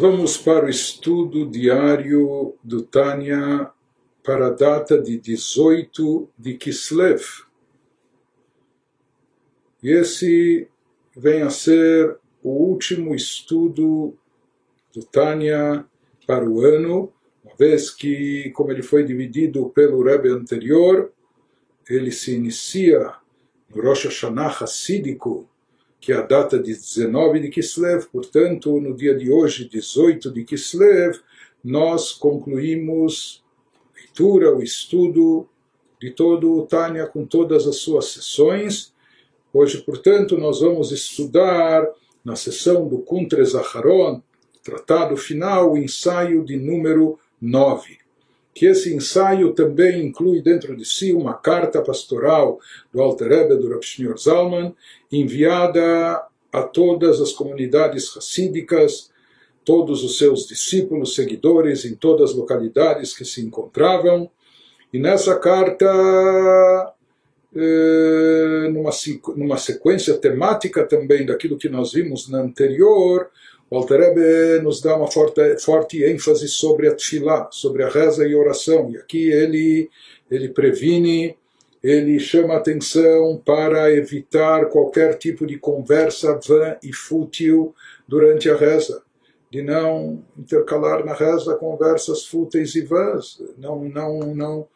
vamos para o estudo diário do Tânia para a data de 18 de Kislev. E esse vem a ser o último estudo do Tânia para o ano, uma vez que, como ele foi dividido pelo Rebbe anterior, ele se inicia no Rosh Hashanah Hassídico, que é a data de 19 de Kislev, portanto, no dia de hoje, 18 de Kislev, nós concluímos a leitura, o estudo de todo o Tânia com todas as suas sessões. Hoje, portanto, nós vamos estudar na sessão do Kuntres Aharon, tratado final, o ensaio de número 9 que esse ensaio também inclui dentro de si uma carta pastoral do Alter Rebbe, do Rav Shneur Zalman, enviada a todas as comunidades racídicas, todos os seus discípulos, seguidores, em todas as localidades que se encontravam. E nessa carta, eh, numa, numa sequência temática também daquilo que nós vimos na anterior, o Alter Rebbe nos dá uma forte, forte ênfase sobre a tefilá, sobre a reza e oração. E aqui ele, ele previne, ele chama atenção para evitar qualquer tipo de conversa vã e fútil durante a reza. De não intercalar na reza conversas fúteis e vãs. Não, não, não,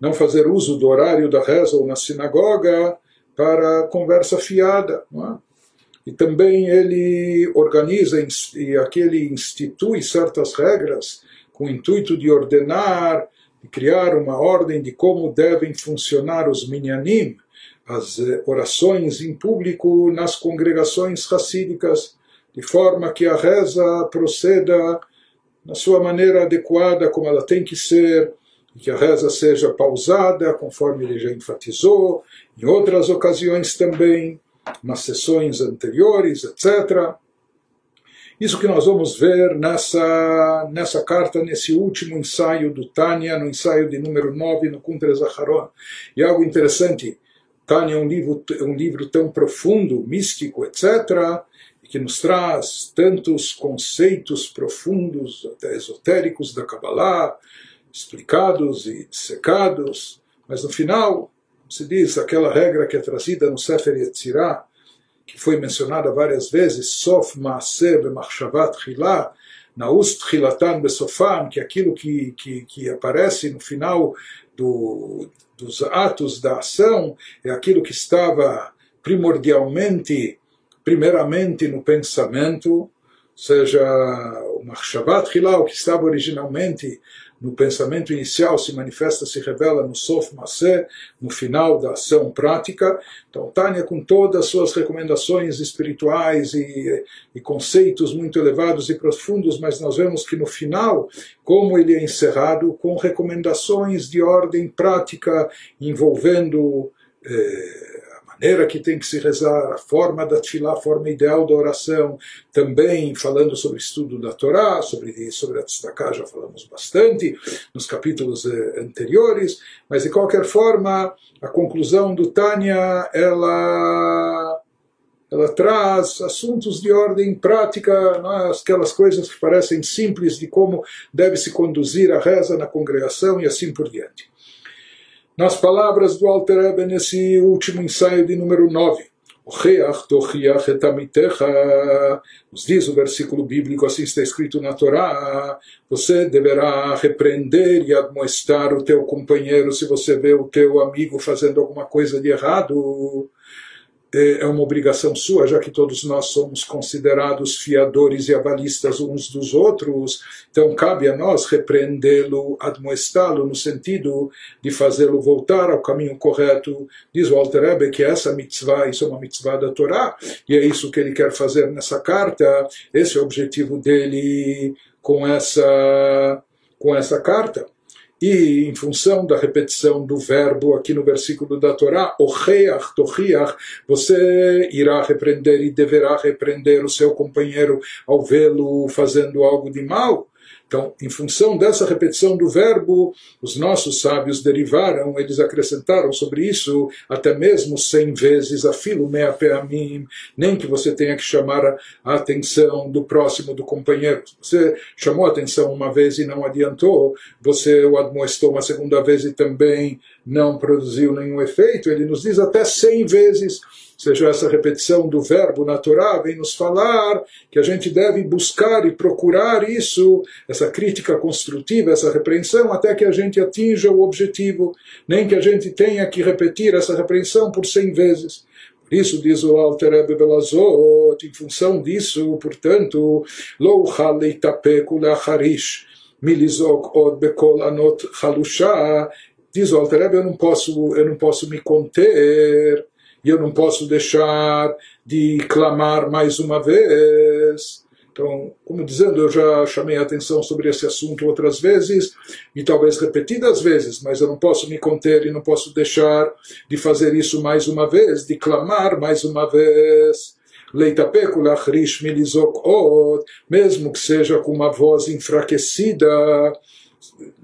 não fazer uso do horário da reza ou na sinagoga para conversa fiada. Não é? E também ele organiza e aqui ele institui certas regras com o intuito de ordenar de criar uma ordem de como devem funcionar os minyanim, as eh, orações em público nas congregações racídicas, de forma que a reza proceda na sua maneira adequada, como ela tem que ser, e que a reza seja pausada, conforme ele já enfatizou, em outras ocasiões também nas sessões anteriores, etc. Isso que nós vamos ver nessa, nessa carta, nesse último ensaio do Tânia, no ensaio de número 9, no Kuntre Zaharon. E algo interessante, Tânia é um livro, um livro tão profundo, místico, etc., que nos traz tantos conceitos profundos, até esotéricos da Kabbalah, explicados e secados, mas no final se diz aquela regra que é trazida no Sefer Yetzirah, que foi mencionada várias vezes, Sof Maaseh que é aquilo que, que, que aparece no final do, dos atos da ação é aquilo que estava primordialmente, primeiramente no pensamento, seja o Machshavat Hilá, o que estava originalmente no pensamento inicial se manifesta, se revela no Sof Masé, no final da ação prática. Então, Tânia, com todas as suas recomendações espirituais e, e, conceitos muito elevados e profundos, mas nós vemos que no final, como ele é encerrado com recomendações de ordem prática envolvendo. Eh, maneira que tem que se rezar, a forma da tefilá, a forma ideal da oração, também falando sobre o estudo da Torá, sobre, sobre a tzedakah já falamos bastante nos capítulos eh, anteriores, mas de qualquer forma, a conclusão do Tânia, ela ela traz assuntos de ordem prática, é? aquelas coisas que parecem simples de como deve se conduzir a reza na congregação e assim por diante nas palavras do Alter Rebbe nesse último ensaio de número 9. Nos diz o versículo bíblico, assim está escrito na Torá: você deverá repreender e admoestar o teu companheiro se você vê o teu amigo fazendo alguma coisa de errado é, é uma obrigação sua, já que todos nós somos considerados fiadores e avalistas uns dos outros, então cabe a nós repreendê-lo, admoestá-lo, no sentido de fazê-lo voltar ao caminho correto. Diz o Alter que essa mitzvah, isso é uma mitzvah da Torá, e é isso que ele quer fazer nessa carta, esse é o objetivo dele com essa, com essa carta. E em função da repetição do verbo aqui no versículo da Torá, ocheach, tochiach, você irá repreender e deverá repreender o seu companheiro ao vê-lo fazendo algo de mal. Então, em função dessa repetição do verbo, os nossos sábios derivaram, eles acrescentaram sobre isso até mesmo cem vezes a filo mea peamim, nem que você tenha que chamar a atenção do próximo, do companheiro. Você chamou a atenção uma vez e não adiantou, você o admoestou uma segunda vez e também não produziu nenhum efeito, ele nos diz até cem vezes seja essa repetição do verbo natural, vem nos falar que a gente deve buscar e procurar isso, essa crítica construtiva, essa repreensão, até que a gente atinja o objetivo, nem que a gente tenha que repetir essa repreensão por cem vezes. Isso diz o Alter Rebbe Belazot, em função disso, portanto, lo leitapeku lacharish anot chalusha, diz o Alter Rebbe, eu não posso, eu não posso me conter e eu não posso deixar de clamar mais uma vez. Então, como dizendo, eu já chamei a atenção sobre esse assunto outras vezes, e talvez repetidas vezes, mas eu não posso me conter e não posso deixar de fazer isso mais uma vez, de clamar mais uma vez. mesmo que seja com uma voz enfraquecida,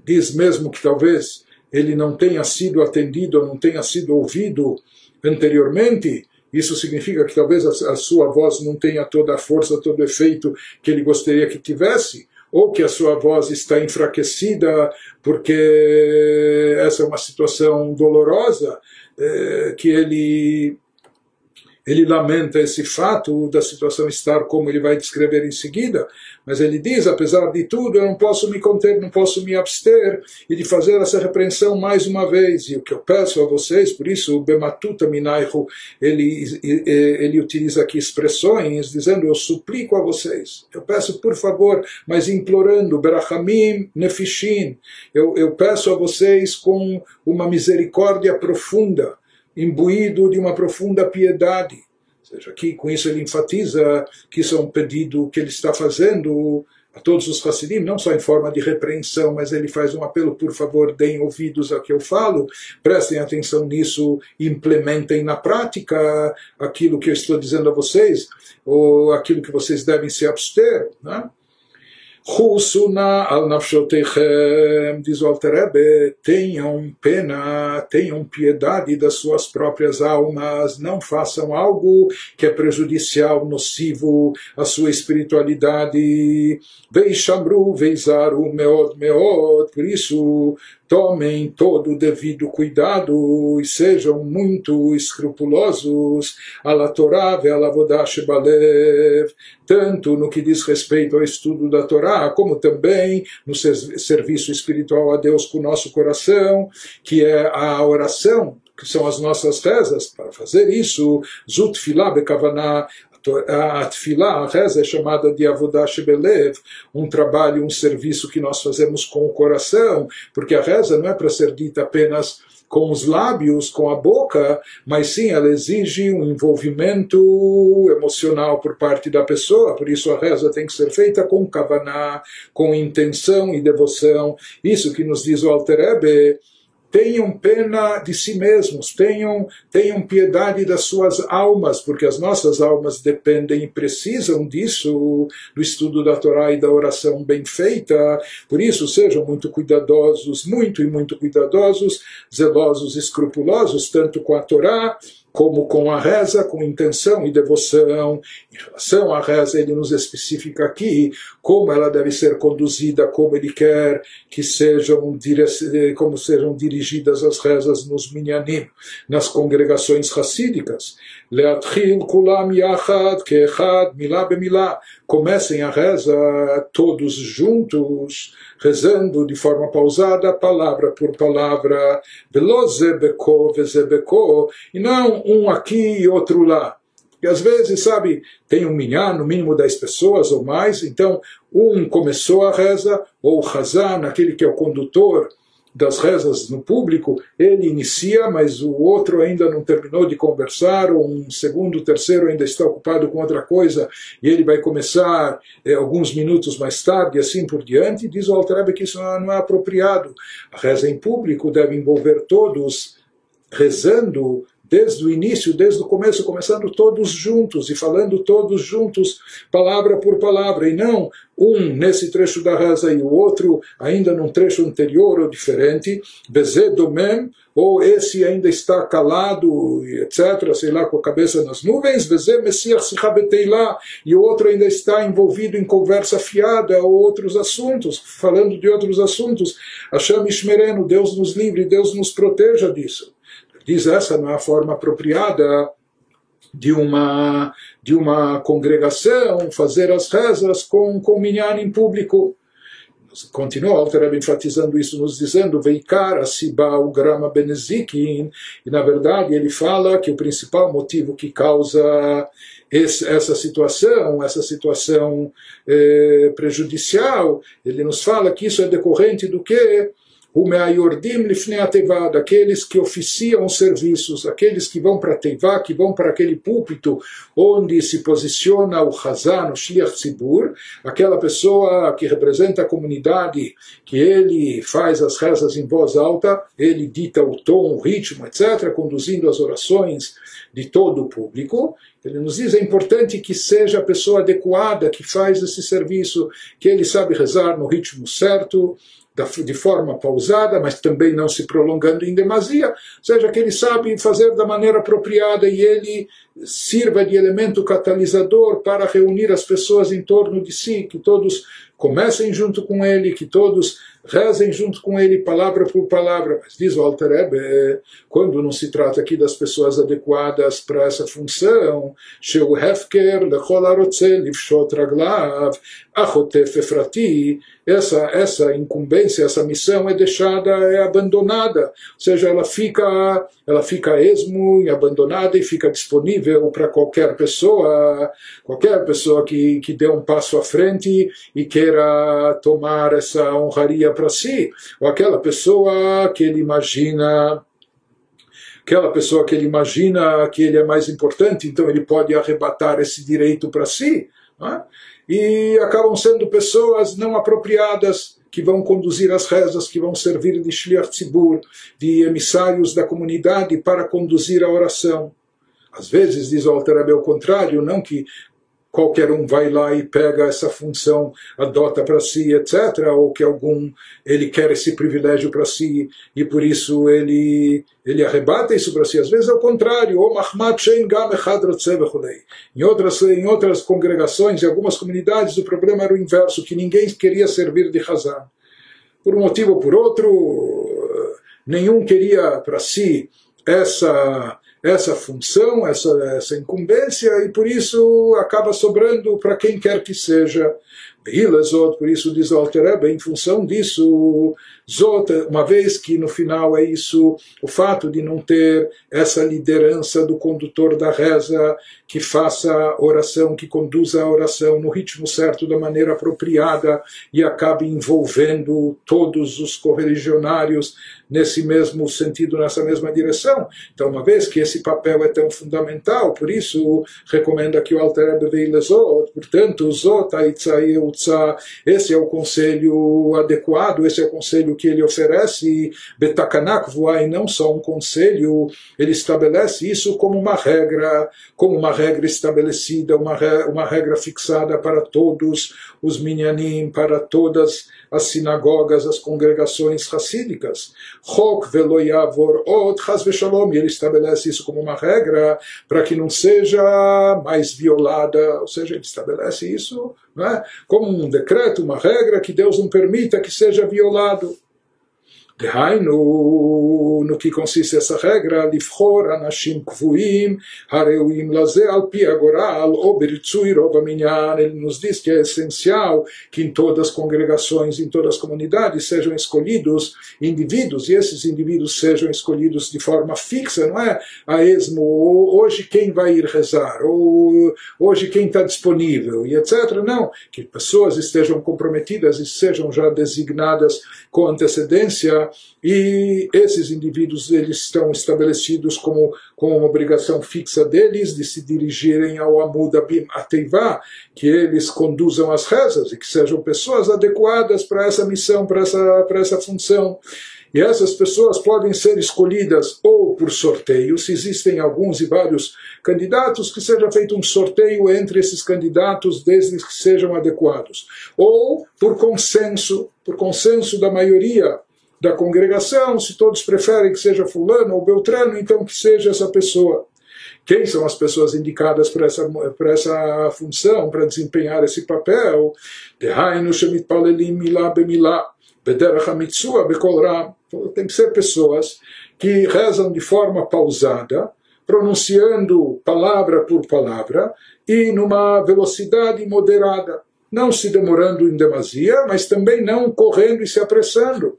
diz mesmo que talvez ele não tenha sido atendido, não tenha sido ouvido anteriormente, isso significa que talvez a, sua voz não tenha toda a força, todo o efeito que ele gostaria que tivesse, ou que a sua voz está enfraquecida porque essa é uma situação dolorosa é, que ele ele lamenta esse fato da situação estar como ele vai descrever em seguida, mas ele diz, apesar de tudo, eu não posso me conter, não posso me abster e de fazer essa repreensão mais uma vez. E o que eu peço a vocês, por isso o Bematuta Minaihu, ele, ele utiliza aqui expressões dizendo, eu suplico a vocês, eu peço por favor, mas implorando, Berachamim Nefishin, eu, eu peço a vocês com uma misericórdia profunda, imbuído de uma profunda piedade. Seja, aqui com isso ele enfatiza que isso é um pedido que ele está fazendo a todos os Hassidim, não só em forma de repreensão, mas ele faz um apelo, por favor, deem ouvidos ao que eu falo, prestem atenção nisso, implementem na prática aquilo que eu estou dizendo a vocês, ou aquilo que vocês devem se abster. Né? Husuna al nafshotechem, diz o Alter tenham pena, tenham piedade das suas próprias almas, não façam algo que é prejudicial, nocivo à sua espiritualidade. Veishamru, veizaru, meod, meod, por isso tomem todo o devido cuidado e sejam muito escrupulosos. A Torá ve'alavodash balev, tanto no que diz respeito ao estudo da Torá, como também no serviço espiritual a Deus com o nosso coração, que é a oração que são as nossas rezas, para fazer isso, Zut Filah Bekavaná, a Tfilá, a reza é chamada de Avodash Belev, um trabalho, um serviço que nós fazemos com o coração, porque a reza não é para ser dita apenas com os lábios, com a boca, mas sim ela exige um envolvimento emocional por parte da pessoa, por isso a reza tem que ser feita com kavaná, com intenção e devoção. Isso que nos diz o Alter Ebe, tenham pena de si mesmos, tenham, tenham piedade das suas almas, porque as nossas almas dependem e precisam disso, do estudo da Torá e da oração bem feita. Por isso, sejam muito cuidadosos, muito e muito cuidadosos, zelosos, escrupulosos, tanto com a Torá como com a reza, com intenção e devoção. Em relação à reza, ele nos especifica aqui como ela deve ser conduzida, como ele quer que sejam, como sejam dirigidas as rezas nos minyanim, nas congregações racídicas. Leatril kulam yachad keechad milá bemilá. Comecem a reza todos juntos, rezando de forma pausada, palavra por palavra. Velozebeko, vezebeko. E não um aqui e outro lá. E às vezes, sabe, tem um minhá, no mínimo 10 pessoas ou mais, então um começou a reza, ou o Hazan, aquele que é o condutor, das rezas no público, ele inicia, mas o outro ainda não terminou de conversar, ou um segundo, terceiro ainda está ocupado com outra coisa, e ele vai começar é, alguns minutos mais tarde, e assim por diante. Diz o Altareb que isso não é apropriado. A reza em público deve envolver todos rezando desde o início, desde o começo, começando todos juntos e falando todos juntos, palavra por palavra, e não um nesse trecho da reza e o outro ainda num trecho anterior ou diferente, Bezedomem, ou esse ainda está calado, etc., sei lá, com a cabeça nas nuvens, Vezé Messias lá, e o outro ainda está envolvido em conversa fiada ou outros assuntos, falando de outros assuntos. Hashem Ishmereno, Deus nos livre, Deus nos proteja disso. Diz essa não é a forma apropriada de uma de uma congregação fazer as rezas com com minyan em público continua Alter enfatizando isso, nos dizendo Veikar Asiba o Grama Benezikin, e na verdade ele fala que o principal motivo que causa esse, essa situação, essa situação eh, prejudicial, ele nos fala que isso é decorrente do que? O Meayordim Lifnei Atevá, daqueles que oficiam serviços, aqueles que vão para Teivá, que vão para aquele púlpito onde se posiciona o Hazan, o Shliach Tzibur, aquela pessoa que representa a comunidade, que ele faz as rezas em voz alta, ele dita o tom, o ritmo, etc., conduzindo as orações de todo o público. Ele nos diz é importante que seja a pessoa adequada que faz esse serviço, que ele sabe rezar no ritmo certo, de forma pausada, mas também não se prolongando em demasia, seja que ele sabe fazer da maneira apropriada e ele sirva de elemento catalisador para reunir as pessoas em torno de si, que todos comecem junto com ele, que todos rezem junto com ele, palavra por palavra. Mas diz o Alter Ebe, quando não se trata aqui das pessoas adequadas para essa função, Sheu Hefker raglav efrati, essa, essa incumbência, essa missão é deixada, é abandonada, ou seja, ela fica, ela fica esmo e abandonada e fica disponível para qualquer pessoa, qualquer pessoa que, que dê um passo à frente e queira tomar essa honraria para si, ou aquela pessoa que ele imagina aquela pessoa que ele imagina que ele é mais importante, então ele pode arrebatar esse direito para si. É? E acabam sendo pessoas não apropriadas que vão conduzir as rezas, que vão servir de shliach tzibur, de emissários da comunidade para conduzir a oração. Às vezes, diz o Alter o contrário, não que qualquer um vai lá e pega essa função, adota para si, etc., ou que algum ele quer esse privilégio para si e por isso ele ele arrebata isso para si. Às vezes é o contrário, Em outras em outras congregações, em algumas comunidades, o problema era o inverso, que ninguém queria servir de Hazan. Por um motivo ou por outro, nenhum queria para si essa essa função, essa, essa incumbência, e por isso acaba sobrando para quem quer que seja. Zot, por isso diz o Altereba, em função disso, Zot, uma vez que no final é isso, o fato de não ter essa liderança do condutor da reza, que faça a oração, que conduza a oração no ritmo certo, da maneira apropriada, e acabe envolvendo todos os correligionários nesse mesmo sentido, nessa mesma direção. Então, uma vez que esse papel é tão fundamental, por isso recomenda que o Alter Rebbe Zot, portanto, Zot esse é o conselho adequado, esse é o conselho que ele oferece, Betakanak voar, e não só um conselho, ele estabelece isso como uma regra, como uma regra estabelecida, uma, uma regra fixada para todos os minyanim, para todas as sinagogas, as congregações racídicas. Chok veloyavor od ele estabelece isso como uma regra para que não seja mais violada, ou seja, ele estabelece isso é? como um decreto, uma regra que Deus não permita que seja violado. דהיינו, no que consiste essa regra, לבחור אנשים קבועים הראויים לזה על פי הגורל או ברצוי רוב המניין. Ele nos diz que é essencial que em todas as congregações, em todas as comunidades, sejam escolhidos indivíduos e esses indivíduos sejam escolhidos de forma fixa, não é a esmo, hoje quem vai ir rezar, ou hoje quem está disponível, e etc. Não, que pessoas estejam comprometidas e sejam já designadas com antecedência e esses indivíduos eles estão estabelecidos como, como uma obrigação fixa deles de se dirigirem ao Amud Abim Ateivá, que eles conduzam as rezas e que sejam pessoas adequadas para essa missão, para essa, para essa função. E essas pessoas podem ser escolhidas ou por sorteio, se existem alguns e vários candidatos, que seja feito um sorteio entre esses candidatos, desde que sejam adequados, ou por consenso, por consenso da maioria da congregação, se todos preferem que seja fulano ou beltrano, então que seja essa pessoa. Quem são as pessoas indicadas para essa, para essa função, para desempenhar esse papel? Tem que ser pessoas que rezam de forma pausada, pronunciando palavra por palavra e numa velocidade moderada, não se demorando em demasia, mas também não correndo e se apressando.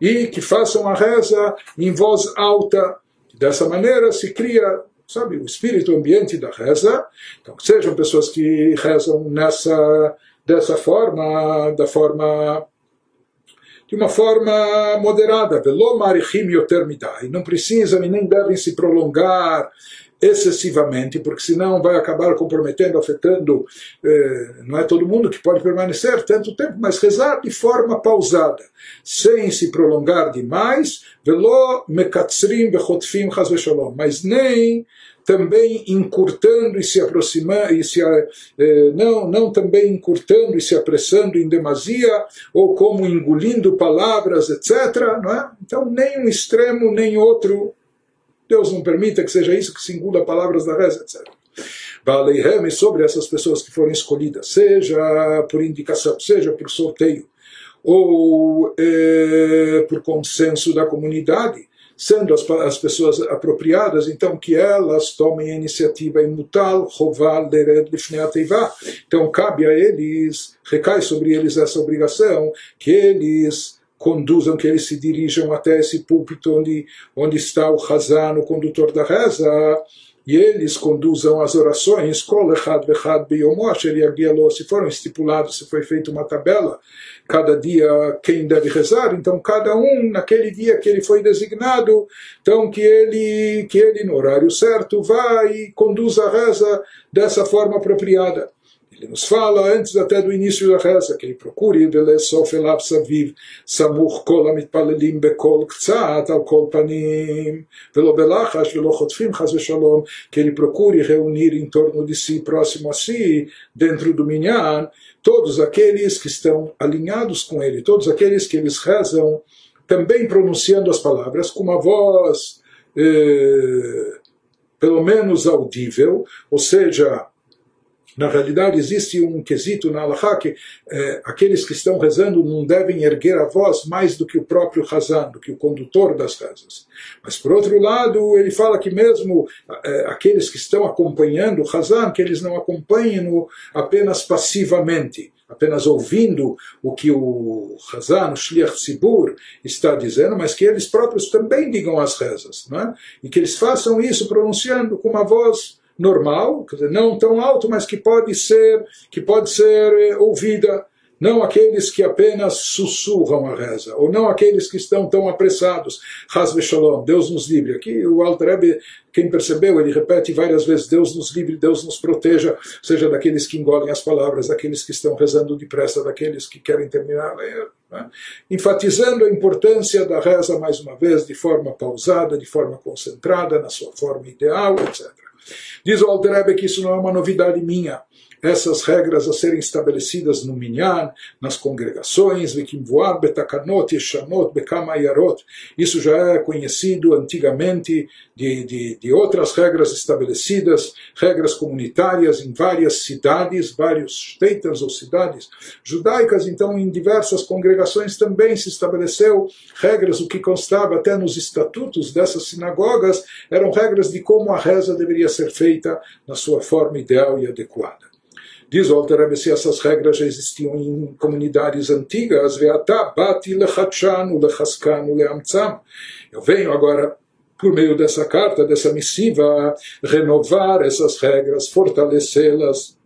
E que façam a reza em voz alta. Dessa maneira se cria sabe, o espírito ambiente da reza. Então, sejam pessoas que rezam nessa, dessa forma, da forma de uma forma moderada, e não precisam e nem devem se prolongar excessivamente, porque senão vai acabar comprometendo, afetando, eh, não é todo mundo que pode permanecer tanto tempo, mas rezar de forma pausada, sem se prolongar demais, mas nem também encurtando e se aproximando, e se, eh, não, não também encurtando e se apressando em demasia, ou como engolindo palavras, etc. Não é? Então, nem um extremo, nem outro. Deus não permita que seja isso que se engula palavras da reza, etc. Baleihem sobre essas pessoas que foram escolhidas, seja por indicação, seja por sorteio, ou eh, por consenso da comunidade, sendo as, as pessoas apropriadas, então que elas tomem a iniciativa em mutal, roval. Então cabe a eles, recai sobre eles essa obrigação, que eles conduzam, que eles se dirijam até esse púlpito onde, onde está o Hazan, o condutor da reza, e eles conduzam as orações, se foram estipulados, se foi feita uma tabela, cada dia quem deve rezar, então cada um naquele dia que ele foi designado, então que ele, que ele no horário certo vá e conduza a reza dessa forma apropriada. Ele nos fala antes até do início da reza que ele procure Belesof Elav Saviv samur kolamit palelim Bekol Ktsat Al Kol Panim Velo Belachash Velo Chotfim Chaz Shalom que ele procure reunir em torno de si, próximo a si, dentro do Minyan, todos aqueles que estão alinhados com ele, todos aqueles que eles rezam, também pronunciando as palavras com uma voz eh, pelo menos audível, ou seja, na realidade, existe um quesito na Allahá que é, aqueles que estão rezando não devem erguer a voz mais do que o próprio Hazan, do que o condutor das rezas. Mas, por outro lado, ele fala que mesmo é, aqueles que estão acompanhando o Hazan, que eles não acompanhem apenas passivamente, apenas ouvindo o que o Hazan, o Shliach Tzibur, está dizendo, mas que eles próprios também digam as rezas, não é? e que eles façam isso pronunciando com uma voz normal, quer dizer, não tão alto, mas que pode ser, que pode ser eh, ouvida. Não aqueles que apenas sussurram a reza, ou não aqueles que estão tão apressados. Hasbe Shalom, Deus nos livre. Aqui o Alter quem percebeu, ele repete várias vezes: Deus nos livre, Deus nos proteja, seja daqueles que engolem as palavras, daqueles que estão rezando depressa, daqueles que querem terminar. Né? Enfatizando a importância da reza, mais uma vez, de forma pausada, de forma concentrada, na sua forma ideal, etc. Diz o Alter Rebbe que isso não é uma novidade minha essas regras a serem estabelecidas no Minyan, nas congregações, Betakanot, Yeshanot, Bekamayarot. Isso já é conhecido antigamente de, de, de outras regras estabelecidas, regras comunitárias em várias cidades, vários esteitas ou cidades judaicas. Então, em diversas congregações também se estabeleceu regras, o que constava até nos estatutos dessas sinagogas, eram regras de como a reza deveria ser feita na sua forma ideal e adequada. Diz o Alter se essas regras já existiam em comunidades antigas, Eu venho agora por meio dessa carta, dessa missiva, renovar essas regras, fortalecê-las,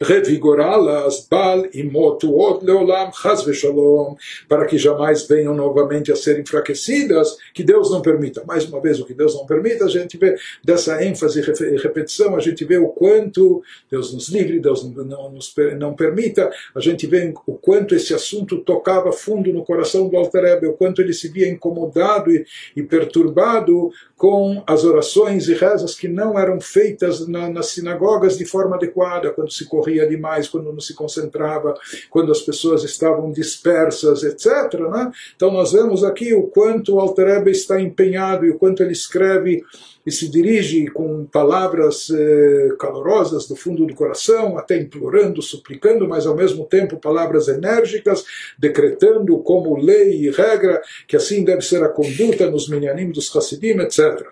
revigorá-las, bal e motuot leolam chas veshalom, para que jamais venham novamente a ser enfraquecidas, que Deus não permita. Mais uma vez, o que Deus não permita, a gente vê dessa ênfase e repetição, a gente vê o quanto Deus nos livre, Deus não, nos, não permita, a gente vê o quanto esse assunto tocava fundo no coração do Alter o quanto ele se via incomodado e, e perturbado com as orações e rezas que não eram feitas na, nas sinagogas de forma adequada, quando se corria demais, quando não se concentrava, quando as pessoas estavam dispersas, etc. Né? Então nós vemos aqui o quanto o Alter está empenhado e o quanto ele escreve e se dirige com palavras eh, calorosas do fundo do coração, até implorando, suplicando, mas ao mesmo tempo palavras enérgicas, decretando como lei e regra que assim deve ser a conduta nos minyanim dos Hasidim, etc.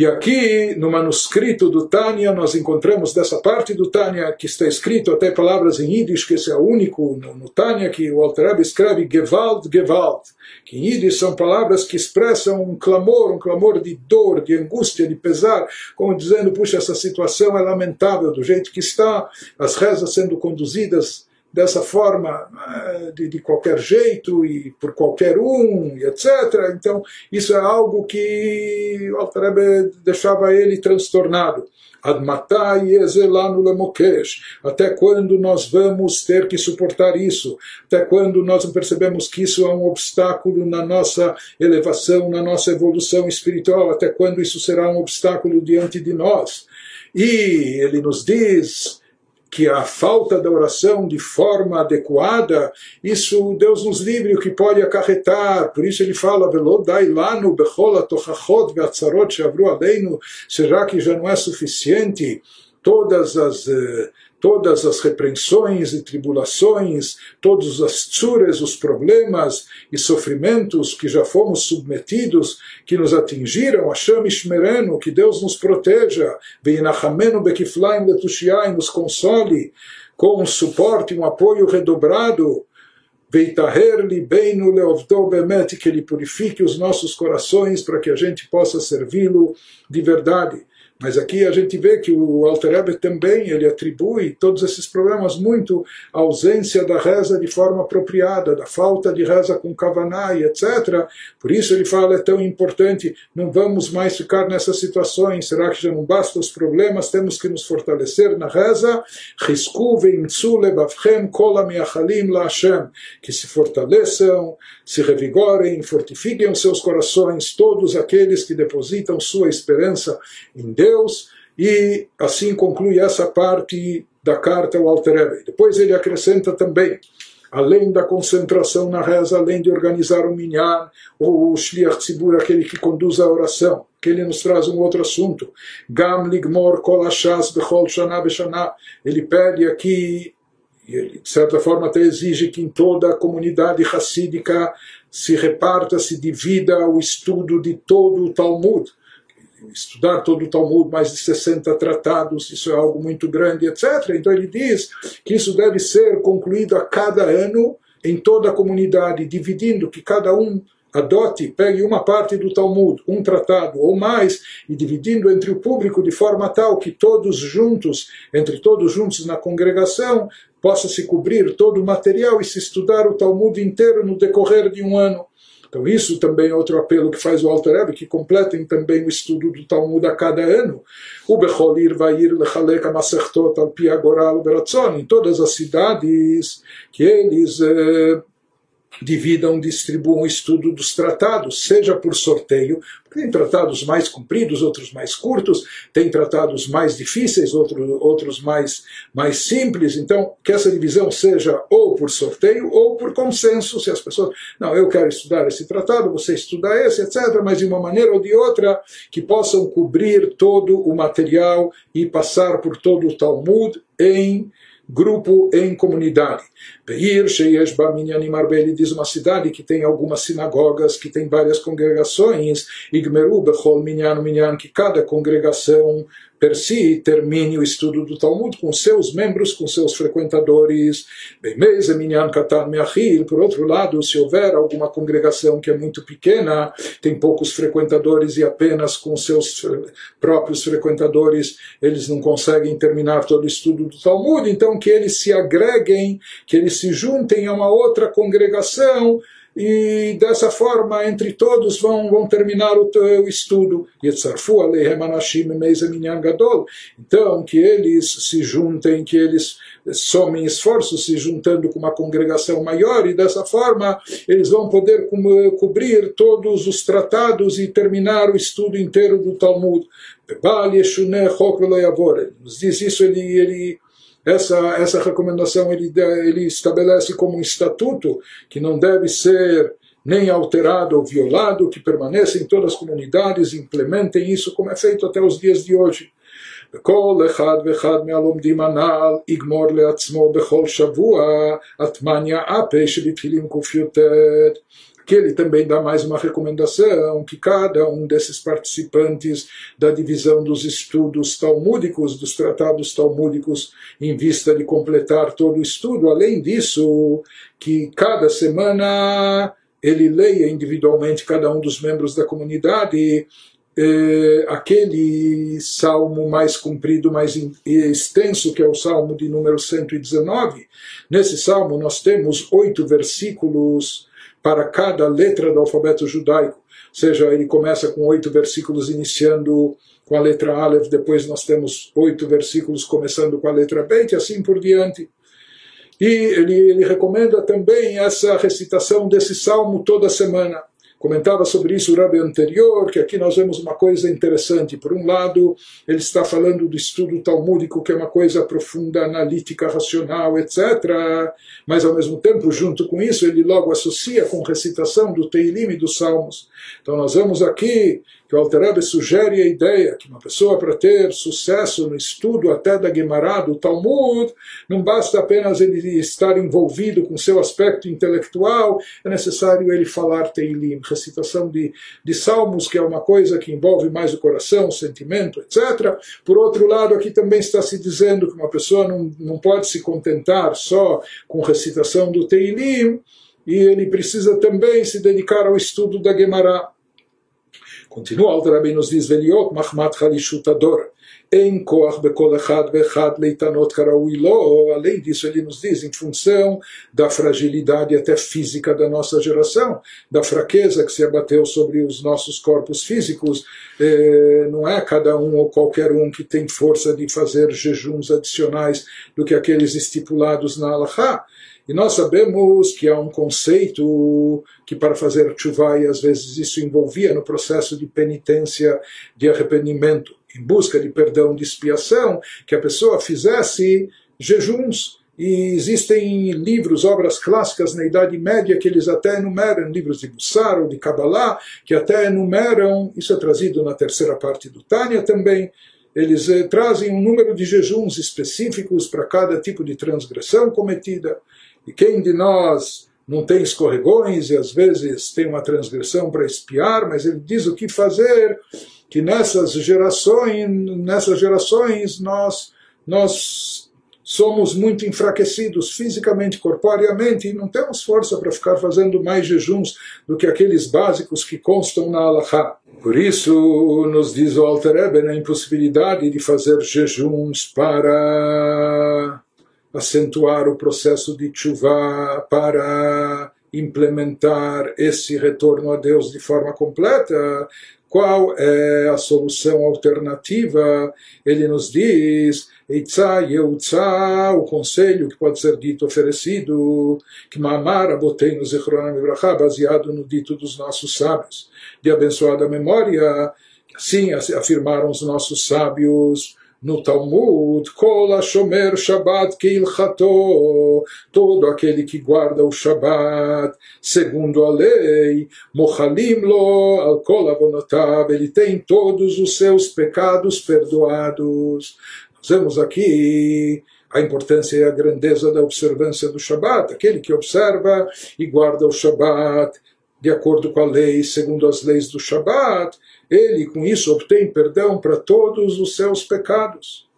E aqui, no manuscrito do Tânia, nós encontramos dessa parte do Tânia que está escrito até palavras em Yiddish, que esse é o único no, no Tânia que o Alter Rebbe escreve Gewalt, Gewalt, que em Yiddish são palavras que expressam um clamor, um clamor de dor, de angústia, de pesar, como dizendo, puxa, essa situação é lamentável do jeito que está, as rezas sendo conduzidas dessa forma, eh, de, de, qualquer jeito e por qualquer um, e etc. Então, isso é algo que o Altarebe deixava ele transtornado. Admatai ezelanu lemokesh. Até quando nós vamos ter que suportar isso? Até quando nós percebemos que isso é um obstáculo na nossa elevação, na nossa evolução espiritual? Até quando isso será um obstáculo diante de nós? E ele nos diz que a falta da oração de forma adequada, isso Deus nos livre o que pode acarretar. Por isso ele fala, bechola shavru aleinu, será que já não é suficiente todas as uh, todas as repreensões e tribulações, todos as tsuras, os problemas e sofrimentos que já fomos submetidos, que nos atingiram, Hashem Ishmerenu, que Deus nos proteja, Veinachamenu Bekiflaim Letushiai, nos console, com um suporte, um apoio redobrado, Veitaher libeinu leovdo bemet, que ele purifique os nossos corações para que a gente possa servi-lo de verdade. Mas aqui a gente vê que o Alter Rebbe também ele atribui todos esses problemas muito à ausência da reza de forma apropriada, da falta de reza com Kavaná e etc. Por isso ele fala, é tão importante, não vamos mais ficar nessas situações, será que já não basta os problemas, temos que nos fortalecer na reza, que se fortaleçam, se revigorem, fortifiquem os seus corações, todos aqueles que depositam sua esperança em Deus, e assim conclui essa parte da carta ao Alter Rebbe. Depois ele acrescenta também, além da concentração na reza, além de organizar o minyan, o shliach tzibur, aquele que conduz a oração, que ele nos traz um outro assunto. Gam ligmor kol bechol shana. Ele pede aqui, e ele de certa forma até exige que em toda a comunidade racídica se reparta, se divida o estudo de todo o Talmud estudar todo o Talmud, mais de 60 tratados, isso é algo muito grande, etc. Então ele diz que isso deve ser concluído a cada ano em toda a comunidade, dividindo que cada um adote, pegue uma parte do Talmud, um tratado ou mais, e dividindo entre o público de forma tal que todos juntos, entre todos juntos na congregação, possa se cobrir todo o material e se estudar o Talmud inteiro no decorrer de um ano. Então isso também é outro apelo que faz o Alter Rebbe, que completem também o estudo do Talmud a cada ano. O Becholir ir lechalek masechtot al pi agoral beratzon, em todas as cidades que eles eh, dividam, distribuam o estudo dos tratados, seja por sorteio, porque tem tratados mais compridos, outros mais curtos, tem tratados mais difíceis, outros, outros mais, mais simples. Então, que essa divisão seja ou por sorteio ou por consenso, se as pessoas, não, eu quero estudar esse tratado, você estuda esse, etc., mas de uma maneira ou de outra, que possam cobrir todo o material e passar por todo o Talmud em grupo em comunidade. Beir Sheyesh Minyanim Ele diz uma cidade que tem algumas sinagogas, que tem várias congregações, Igmeru Bechol Minyan Minyan, que cada congregação per si termine o estudo do Talmud com seus membros, com seus frequentadores. Por outro lado, se houver alguma congregação que é muito pequena, tem poucos frequentadores e apenas com seus próprios frequentadores eles não conseguem terminar todo o estudo do Talmud, então que eles se agreguem, que eles se juntem a uma outra congregação e dessa forma entre todos vão, vão terminar o, o estudo. Então, que eles se juntem, que eles somem esforços se juntando com uma congregação maior e dessa forma eles vão poder cobrir todos os tratados e terminar o estudo inteiro do Talmud. Nos diz isso, ele, ele essa, essa recomendação ele, ele estabelece como um estatuto que não deve ser nem alterado ou violado, que permaneça em todas as comunidades, implementem isso como é feito até os dias de hoje. וכל אחד ואחד מהלומדים הנ"ל יגמור לעצמו בכל שבוע הטמניה אפה שבתהילים קי"ט que ele também dá mais uma recomendação que cada um desses participantes da divisão dos estudos talmúdicos, dos tratados talmúdicos, em vista de completar todo o estudo, além disso, que cada semana ele leia individualmente cada um dos membros da comunidade eh, aquele salmo mais comprido, mais extenso, que é o salmo de número 119. Nesse salmo nós temos oito versículos para cada letra do alfabeto judaico. Ou seja, ele começa com oito versículos iniciando com a letra Aleph, depois nós temos oito versículos começando com a letra Bet e assim por diante. E ele, ele recomenda também essa recitação desse salmo toda semana. Comentava sobre isso o Rabi anterior, que aqui nós vemos uma coisa interessante. Por um lado, ele está falando do estudo talmúdico, que é uma coisa profunda, analítica, racional, etc. Mas, ao mesmo tempo, junto com isso, ele logo associa com recitação do Teilim e dos Salmos. Então, nós vemos aqui que o Alter sugere a ideia que uma pessoa para ter sucesso no estudo até da Gemara, do Talmud, não basta apenas ele estar envolvido com seu aspecto intelectual, é necessário ele falar Teilim, recitação de, de salmos, que é uma coisa que envolve mais o coração, o sentimento, etc. Por outro lado, aqui também está se dizendo que uma pessoa não, não pode se contentar só com recitação do Teilim, e ele precisa também se dedicar ao estudo da Gemara. Continua, Alter Rabbi nos diz, Veliot Mahmat Halishutador. Em koach bekol echad vechad leitanot karaui lo. Além disso, ele nos diz, em função da fragilidade até física da nossa geração, da fraqueza que se abateu sobre os nossos corpos físicos, eh, não é cada um ou qualquer um que tem força de fazer jejuns adicionais do que aqueles estipulados na Allahá. E nós sabemos que há um conceito que para fazer chuva, e às vezes isso envolvia no processo de penitência, de arrependimento, em busca de perdão, de expiação, que a pessoa fizesse jejuns. E existem livros, obras clássicas na Idade Média que eles até enumeram, livros de Bussar ou de Kabbalah, que até enumeram, isso é trazido na terceira parte do Tânia também, eles eh, trazem um número de jejuns específicos para cada tipo de transgressão cometida. E quem de nós não tem escorregões e às vezes tem uma transgressão para espiar, mas ele diz o que fazer, que nessas gerações, nessas gerações nós nós somos muito enfraquecidos fisicamente, corporeamente, e não temos força para ficar fazendo mais jejuns do que aqueles básicos que constam na Allahá. Por isso, nos diz o Alter Eben a impossibilidade de fazer jejuns para acentuar o processo de chuva para implementar esse retorno a Deus de forma completa, qual é a solução alternativa? Ele nos diz, Eitzá Yeutza, o conselho que pode ser dito, oferecido, que Mamara botei no Zichronam Ibrahá, baseado no dito dos nossos sábios, de abençoada memória, assim afirmaram os nossos sábios, no Talmud, Kol Shomer Shabbat Keilchato, todo aquele que guarda o Shabbat, segundo a lei, Mochalim Lo, Al Kol Avonotab, ele tem todos os seus pecados perdoados. Nós vemos aqui a importância e a grandeza da observância do Shabat. Aquele que observa e guarda o Shabat de acordo com a lei, segundo as leis do Shabat, ele com isso obtém perdão para todos os seus pecados.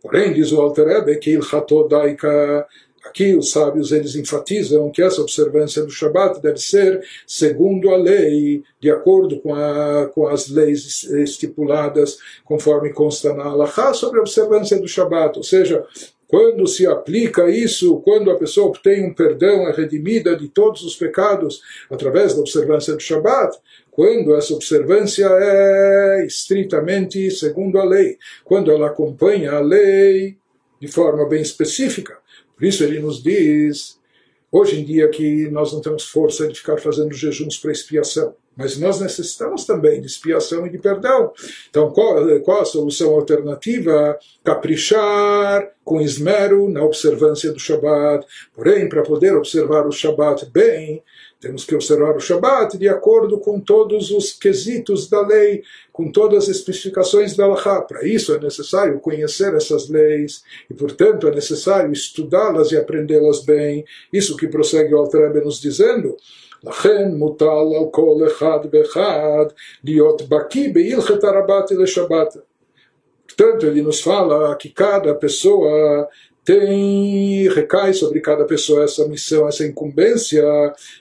Porém, diz o Alter Rebbe que Ilchatodaika Aqui os sábios eles enfatizam que essa observância do Shabat deve ser segundo a lei, de acordo com, a, com as leis estipuladas, conforme consta na Halachá, sobre a observância do Shabat. Ou seja, quando se aplica isso, quando a pessoa obtém um perdão, é redimida de todos os pecados através da observância do Shabat, quando essa observância é estritamente segundo a lei, quando ela acompanha a lei de forma bem específica. Por isso ele nos diz, hoje em dia que nós não temos força de ficar fazendo jejuns para expiação, mas nós necessitamos também de expiação e de perdão. Então, qual, qual a solução alternativa? Caprichar com esmero na observância do Shabat. Porém, para poder observar o Shabat bem, temos que observar o Shabat de acordo com todos os quesitos da lei, com todas as especificações da Allahá. Para isso é necessário conhecer essas leis e, portanto, é necessário estudá-las e aprendê-las bem. Isso que prossegue o Altrebe nos dizendo. לכן מוטל על כל אחד ואחד להיות בקיא בהלכת הרבת לשבת. Portanto, ele nos fala que cada pessoa tem recai sobre cada pessoa essa missão, essa incumbência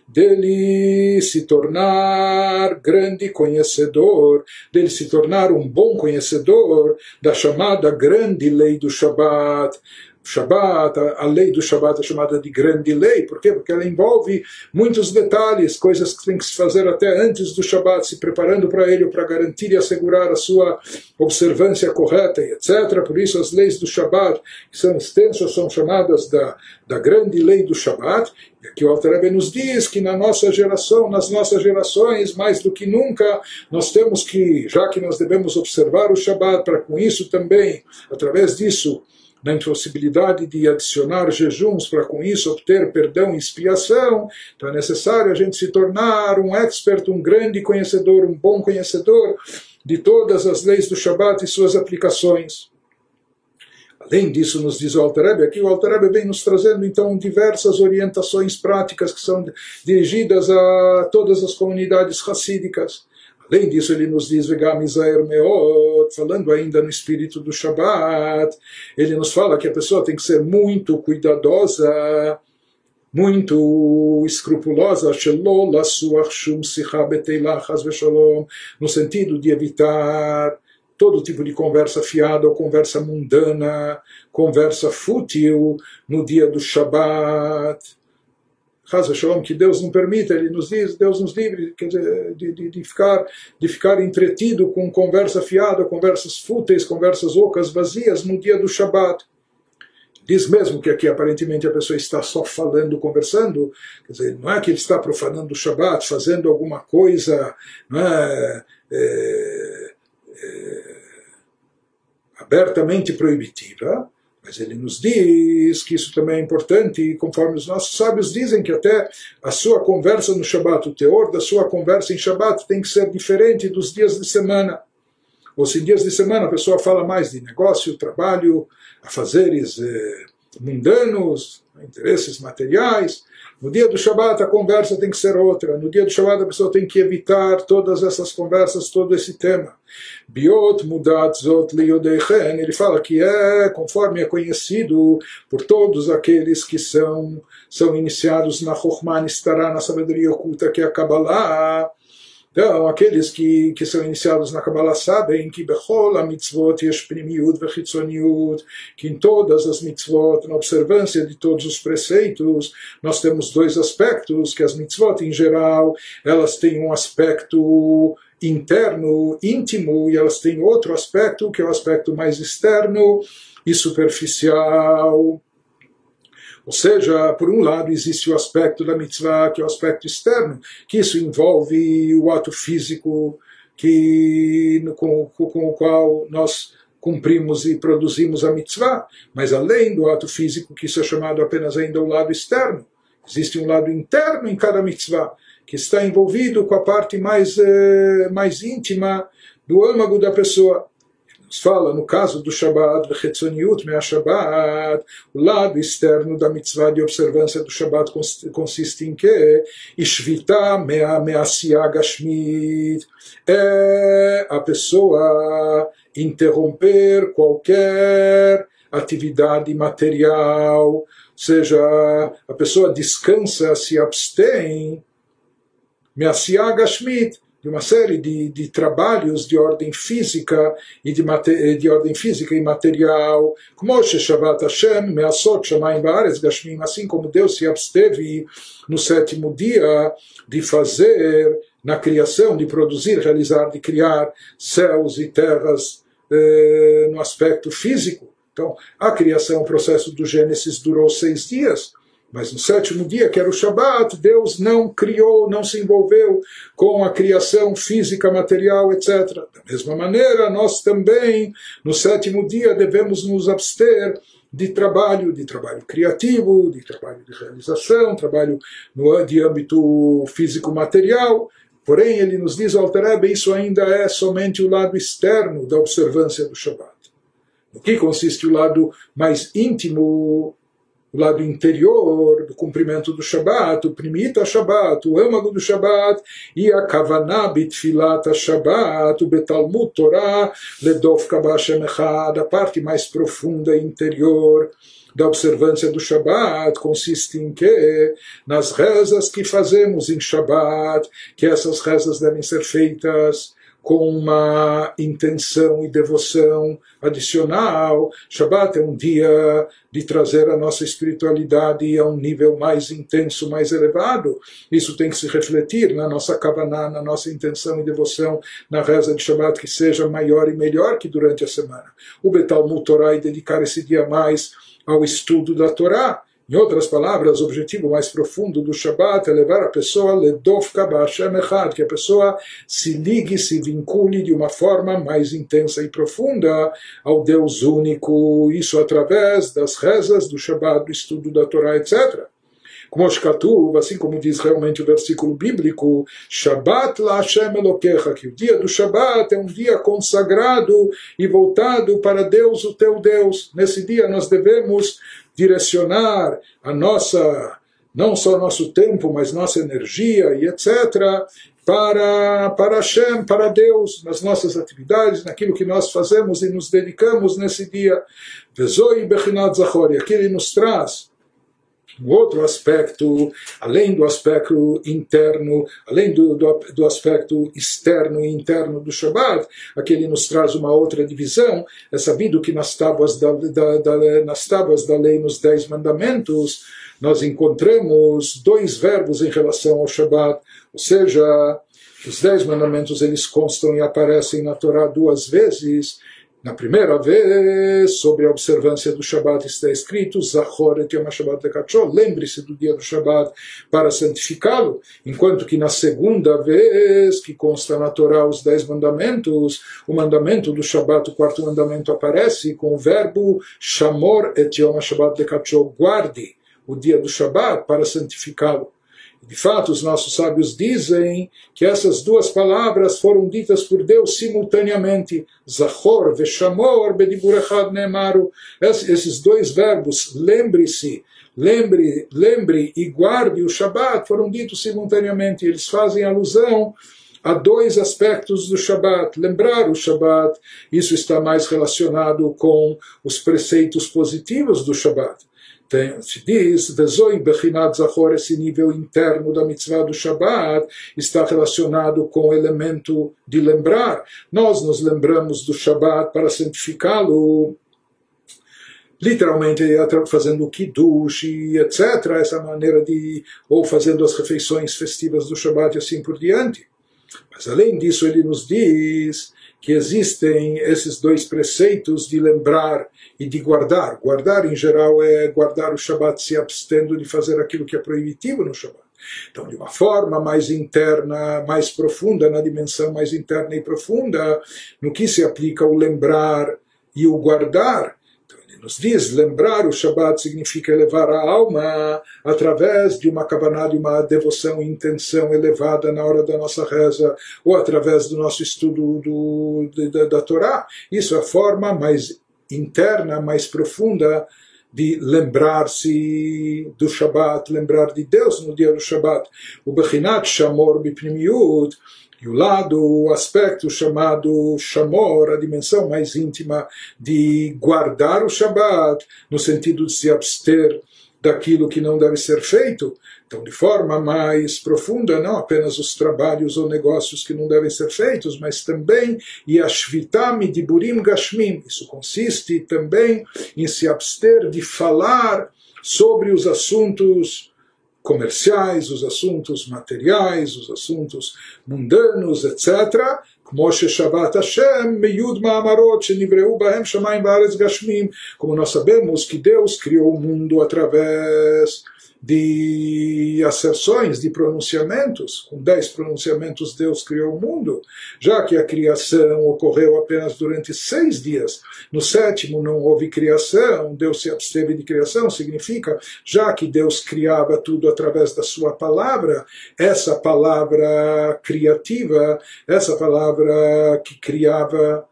dele se tornar grande conhecedor, dele se tornar um bom conhecedor da chamada grande lei do Shabat, Shabat, a lei do Shabat é chamada de grande lei, por quê? Porque ela envolve muitos detalhes, coisas que tem que se fazer até antes do Shabat, se preparando para ele, para garantir e assegurar a sua observância correta, etc. Por isso as leis do Shabat, que são extensas, são chamadas da, da grande lei do Shabat, e aqui o Alter nos diz que na nossa geração, nas nossas gerações, mais do que nunca, nós temos que, já que nós devemos observar o Shabat, para com isso também, através disso, na impossibilidade de adicionar jejuns para com isso obter perdão e expiação, então é necessário a gente se tornar um expert, um grande conhecedor, um bom conhecedor de todas as leis do Shabat e suas aplicações. Além disso, nos diz o Altareb, aqui o Altareb vem nos trazendo então diversas orientações práticas que são dirigidas a todas as comunidades racídicas. Além disso, ele nos diz, Meot, falando ainda no espírito do Shabat, ele nos fala que a pessoa tem que ser muito cuidadosa, muito escrupulosa, no sentido de evitar todo tipo de conversa fiada ou conversa mundana, conversa fútil no dia do Shabat. Shalom, que Deus não permita, Ele nos diz, Deus nos livre de, de, de, ficar, de ficar entretido com conversa fiada, conversas fúteis, conversas ocas, vazias no dia do Shabat. Diz mesmo que aqui aparentemente a pessoa está só falando, conversando, quer dizer, não é que ele está profanando o Shabat, fazendo alguma coisa é, é, é abertamente proibitiva, mas ele nos diz que isso também é importante, e conforme os nossos sábios dizem que até a sua conversa no Shabat, o teor da sua conversa em Shabat tem que ser diferente dos dias de semana. Ou se em dias de semana a pessoa fala mais de negócio, trabalho, afazeres eh, mundanos, interesses materiais, no dia do Shabat a conversa tem que ser outra. No dia do Shabat a pessoa tem que evitar todas essas conversas, todo esse tema. Biot mudat zot liyodeichen. Ele fala que é conforme é conhecido por todos aqueles que são, são iniciados na Chokhmah estará na sabedoria oculta que é a Kabbalah então, aqueles que, que são iniciados na Kabbalah sabem que Bechol mitzvot yesh primiut que em todas as mitzvot, na observância de todos os preceitos, nós temos dois aspectos, que as mitzvot em geral, elas têm um aspecto interno, íntimo, e elas têm outro aspecto, que é o aspecto mais externo e superficial. Ou seja, por um lado existe o aspecto da mitzvah, que é o aspecto externo, que isso envolve o ato físico que, com, com o qual nós cumprimos e produzimos a mitzvah, mas além do ato físico, que isso é chamado apenas ainda o lado externo, existe um lado interno em cada mitzvah, que está envolvido com a parte mais, eh, mais íntima do âmago da pessoa fala no caso do Shabbat, Bechetzoniut mea Shabbat, o lado externo da mitzvah de observância do Shabbat consiste em que? Ishvita mea measia gashmit, é a pessoa interromper qualquer atividade material, ou seja, a pessoa descansa, se abstém, measia gashmit, de uma série de, de trabalhos de ordem física e de, de ordem física e material, como Shabbat Hashem, Measot Shamayim Baaretz Gashmim, assim como Deus se absteve no sétimo dia de fazer na criação, de produzir, realizar, de criar céus e terras eh, no aspecto físico. Então, a criação, o processo do Gênesis durou seis dias. Mas no sétimo dia, que era o Shabat, Deus não criou, não se envolveu com a criação física, material, etc. Da mesma maneira, nós também, no sétimo dia, devemos nos abster de trabalho, de trabalho criativo, de trabalho de realização, trabalho no, de âmbito físico-material. Porém, ele nos diz, Alterebe, isso ainda é somente o lado externo da observância do Shabat. No que consiste o lado mais íntimo o lado interior do cumprimento do Shabat, o primita Shabat, o âmago do Shabat, e a kavaná bitfilat Shabat, o betalmud Torah, ledov kabashem echad, a parte mais profunda e interior da observância do Shabat consiste em que? Nas rezas que fazemos em Shabat, que essas rezas devem ser feitas com uma intenção e devoção adicional. Shabbat é um dia de trazer a nossa espiritualidade a um nível mais intenso, mais elevado. Isso tem que se refletir na nossa kavaná, na nossa intenção e devoção na reza de Shabbat, que seja maior e melhor que durante a semana. O Betal Torah e dedicar esse dia mais ao estudo da Torá em outras palavras, o objetivo mais profundo do Shabat é levar a pessoa que a pessoa se ligue, se vincule de uma forma mais intensa e profunda ao Deus único, isso através das rezas do Shabat, do estudo da Torá, etc. Como Shkatuv, assim como diz realmente o versículo bíblico, Shabbat la Hashem Elokecha, que o dia do Shabbat é um dia consagrado e voltado para Deus, o teu Deus. Nesse dia nós devemos direcionar a nossa, não só nosso tempo, mas nossa energia e etc., para, para Hashem, para Deus, nas nossas atividades, naquilo que nós fazemos e nos dedicamos nesse dia. E aqui ele nos traz um outro aspecto, além do aspecto interno, além do, do, do, aspecto externo e interno do Shabbat, aqui ele nos traz uma outra divisão. É sabido que nas tábuas da, da, da, nas tábuas da lei, nos Dez Mandamentos, nós encontramos dois verbos em relação ao Shabbat, ou seja, os Dez Mandamentos eles constam e aparecem na Torá duas vezes, na primeira vez, sobre a observância do Shabat está escrito Zachor et Yom Shabbat lembre-se do dia do Shabat para santificá-lo, enquanto que na segunda vez, que consta na Torá os dez mandamentos, o mandamento do Shabat, o quarto mandamento aparece com o verbo Shamor et Yom Shabbat guarde o dia do Shabat para santificá-lo. De fato, os nossos sábios dizem que essas duas palavras foram ditas por Deus simultaneamente. Zachor veshamor bediburechad nemaru. Esses dois verbos, lembre-se, lembre, lembre e guarde o Shabat, foram ditos simultaneamente. Eles fazem alusão a dois aspectos do Shabat. Lembrar o Shabat, isso está mais relacionado com os preceitos positivos do Shabat tem, se diz, esse nível interno da mitzvah do Shabbat, está relacionado com o elemento de lembrar. Nós nos lembramos do Shabbat para santificá-lo, literalmente fazendo o kiddush, etc., essa maneira de, ou fazendo as refeições festivas do Shabbat e assim por diante. Mas além disso, ele nos diz que existem esses dois preceitos de lembrar e de guardar. Guardar, em geral, é guardar o Shabat se abstendo de fazer aquilo que é proibitivo no Shabat. Então, de uma forma mais interna, mais profunda, na dimensão mais interna e profunda, no que se aplica o lembrar e o guardar, nos diz lembrar o Shabat significa elevar a alma através de uma cabana, de uma devoção e intenção elevada na hora da nossa reza, ou através do nosso estudo do, da, da Torá. Isso é a forma mais interna, mais profunda de lembrar-se do Shabat, lembrar de Deus no dia do Shabat. O Bechinat Shamor Bipnimiut e o lado, o aspecto chamado Shamor, a dimensão mais íntima de guardar o Shabat, no sentido de se abster daquilo que não deve ser feito. Então, de forma mais profunda, não apenas os trabalhos ou negócios que não devem ser feitos, mas também Yashvitami de Burim Gashmim. Isso consiste também em se abster de falar sobre os assuntos comerciais, os assuntos materiais, os assuntos mundanos, etc. כמו ששבת השם מיוד מאמרות שנבראו בהם שמיים וארץ גשמים, como nós sabemos que Deus criou o mundo através de asserções, de pronunciamentos. Com dez pronunciamentos, Deus criou o mundo, já que a criação ocorreu apenas durante seis dias. No sétimo não houve criação, Deus se absteve de criação, significa, já que Deus criava tudo através da sua palavra, essa palavra criativa, essa palavra que criava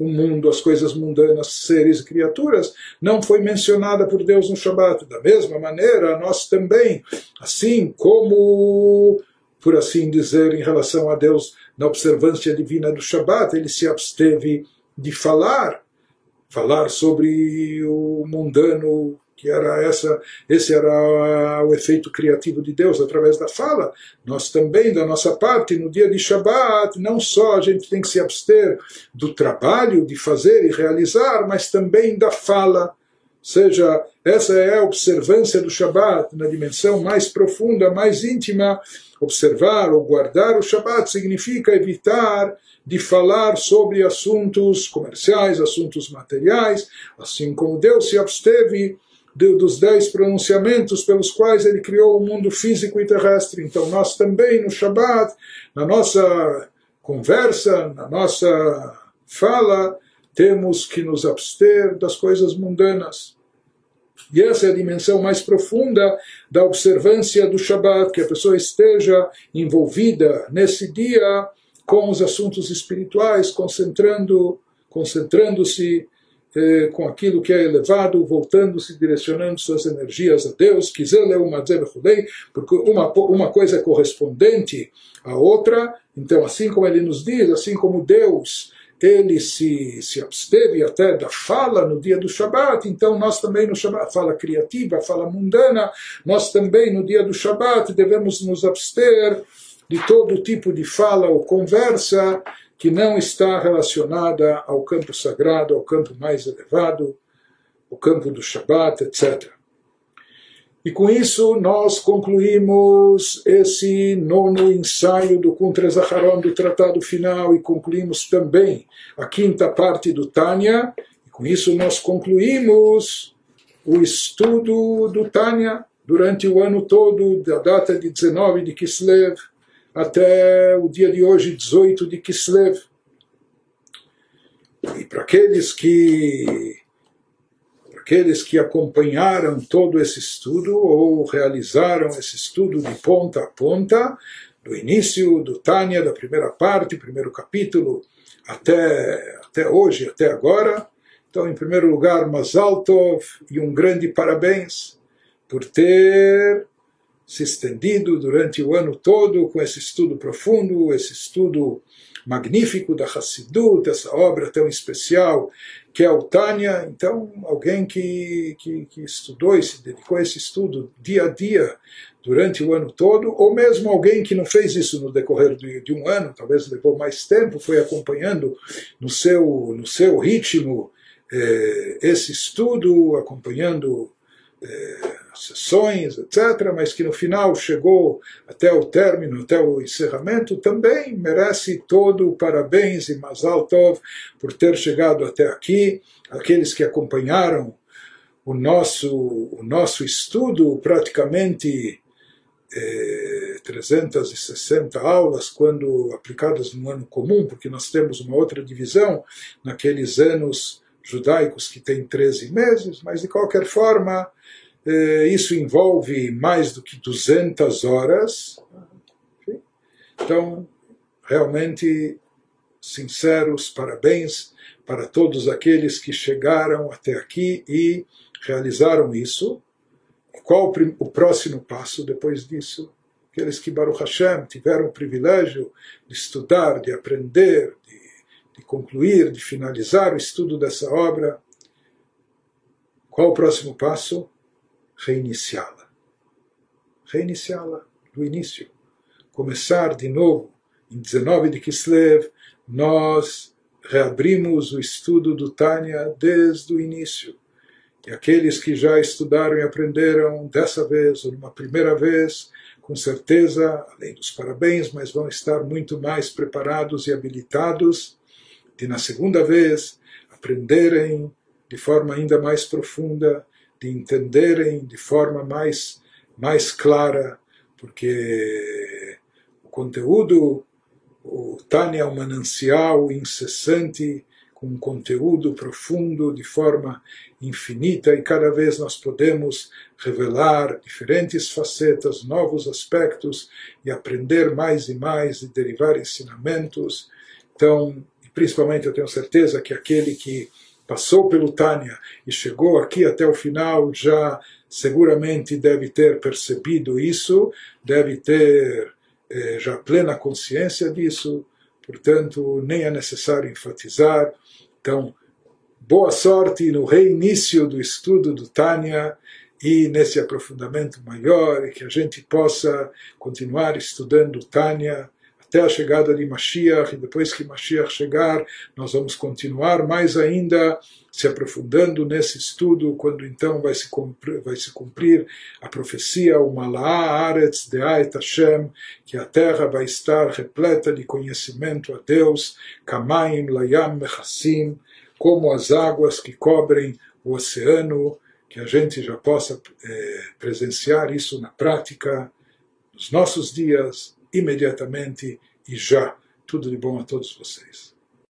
o mundo, as coisas mundanas, seres e criaturas, não foi mencionada por Deus no Shabat. Da mesma maneira, nós também, assim como, por assim dizer, em relação a Deus, na observância divina do Shabat, ele se absteve de falar, falar sobre o mundano que era essa, esse era o efeito criativo de Deus através da fala. Nós também, da nossa parte, no dia de Shabat, não só a gente tem que se abster do trabalho de fazer e realizar, mas também da fala. Ou seja, essa é a observância do Shabat na dimensão mais profunda, mais íntima. Observar ou guardar o Shabat significa evitar de falar sobre assuntos comerciais, assuntos materiais, assim como Deus se absteve dos dez pronunciamentos pelos quais ele criou o mundo físico e terrestre. Então nós também no Shabat, na nossa conversa, na nossa fala, temos que nos abster das coisas mundanas. E essa é a dimensão mais profunda da observância do Shabat, que a pessoa esteja envolvida nesse dia com os assuntos espirituais, concentrando, concentrando-se eh, com aquilo que é elevado, voltando-se, direcionando suas energias a Deus, porque uma, uma coisa é correspondente à outra, então assim como ele nos diz, assim como Deus ele se, se absteve até da fala no dia do Shabat, então nós também no Shabat, fala criativa, fala mundana, nós também no dia do Shabat devemos nos abster de todo tipo de fala ou conversa que não está relacionada ao campo sagrado, ao campo mais elevado, o campo do Shabat, etc. E com isso nós concluímos esse nono ensaio do Kuntre Zaharon, do tratado final, e concluímos também a quinta parte do Tânia. E com isso nós concluímos o estudo do Tânia durante o ano todo, da data de 19 de Kislev até o dia de hoje, 18 de Kislev. E para aqueles que aqueles que acompanharam todo esse estudo ou realizaram esse estudo de ponta a ponta, do início do Tânia, da primeira parte, primeiro capítulo, até, até hoje, até agora. Então, em primeiro lugar, Mazal Tov e um grande parabéns por ter se estendido durante o ano todo com esse estudo profundo, esse estudo magnífico da Hassidut, essa obra tão especial que é o Tânia. Então, alguém que, que, que, estudou e se dedicou a esse estudo dia a dia durante o ano todo, ou mesmo alguém que não fez isso no decorrer de, de um ano, talvez levou mais tempo, foi acompanhando no seu, no seu ritmo eh, esse estudo, acompanhando. Eh, sessões, etc., mas que no final chegou até o término, até o encerramento, também merece todo o parabéns e Mazal Tov por ter chegado até aqui. Aqueles que acompanharam o nosso, o nosso estudo, praticamente eh, 360 aulas, quando aplicadas no ano comum, porque nós temos uma outra divisão naqueles anos judaicos que têm 13 meses, mas de qualquer forma, isso envolve mais do que 200 horas. Então, realmente, sinceros parabéns para todos aqueles que chegaram até aqui e realizaram isso. Qual o próximo passo depois disso? Aqueles que, Baruch Hashem, tiveram o privilégio de estudar, de aprender, de, de concluir, de finalizar o estudo dessa obra. Qual o próximo passo? Reiniciá-la. Reiniciá-la do início. Começar de novo. Em 19 de Kislev, nós reabrimos o estudo do Tânia desde o início e aqueles que já estudaram e aprenderam dessa vez ou numa primeira vez, com certeza, além dos parabéns, mas vão estar muito mais preparados e habilitados de na segunda vez aprenderem de forma ainda mais profunda, de entenderem de forma mais mais clara, porque o conteúdo, o Tânia é um manancial incessante com um conteúdo profundo de forma infinita e cada vez nós podemos revelar diferentes facetas, novos aspectos e aprender mais e mais e derivar ensinamentos. Então, principalmente eu tenho certeza que aquele que passou pelo Tânia e chegou aqui até o final já seguramente deve ter percebido isso, deve ter eh, já plena consciência disso, portanto, nem é necessário enfatizar. Então, boa sorte no reinício do estudo do Tânia e nesse aprofundamento maior, e que a gente possa continuar estudando Tânia até a chegada de Mashiach, e depois que Mashiach chegar, nós vamos continuar mais ainda se aprofundando nesse estudo, quando então vai se cumprir, vai se cumprir a profecia, o Mala'a Aretz De'ait Hashem, que a terra vai estar repleta de conhecimento a Deus, Kamaim Layam Mechassim, como as águas que cobrem o oceano, que a gente já possa é, presenciar isso na prática, nos nossos dias, imediatamente e já. Tudo de bom a todos vocês.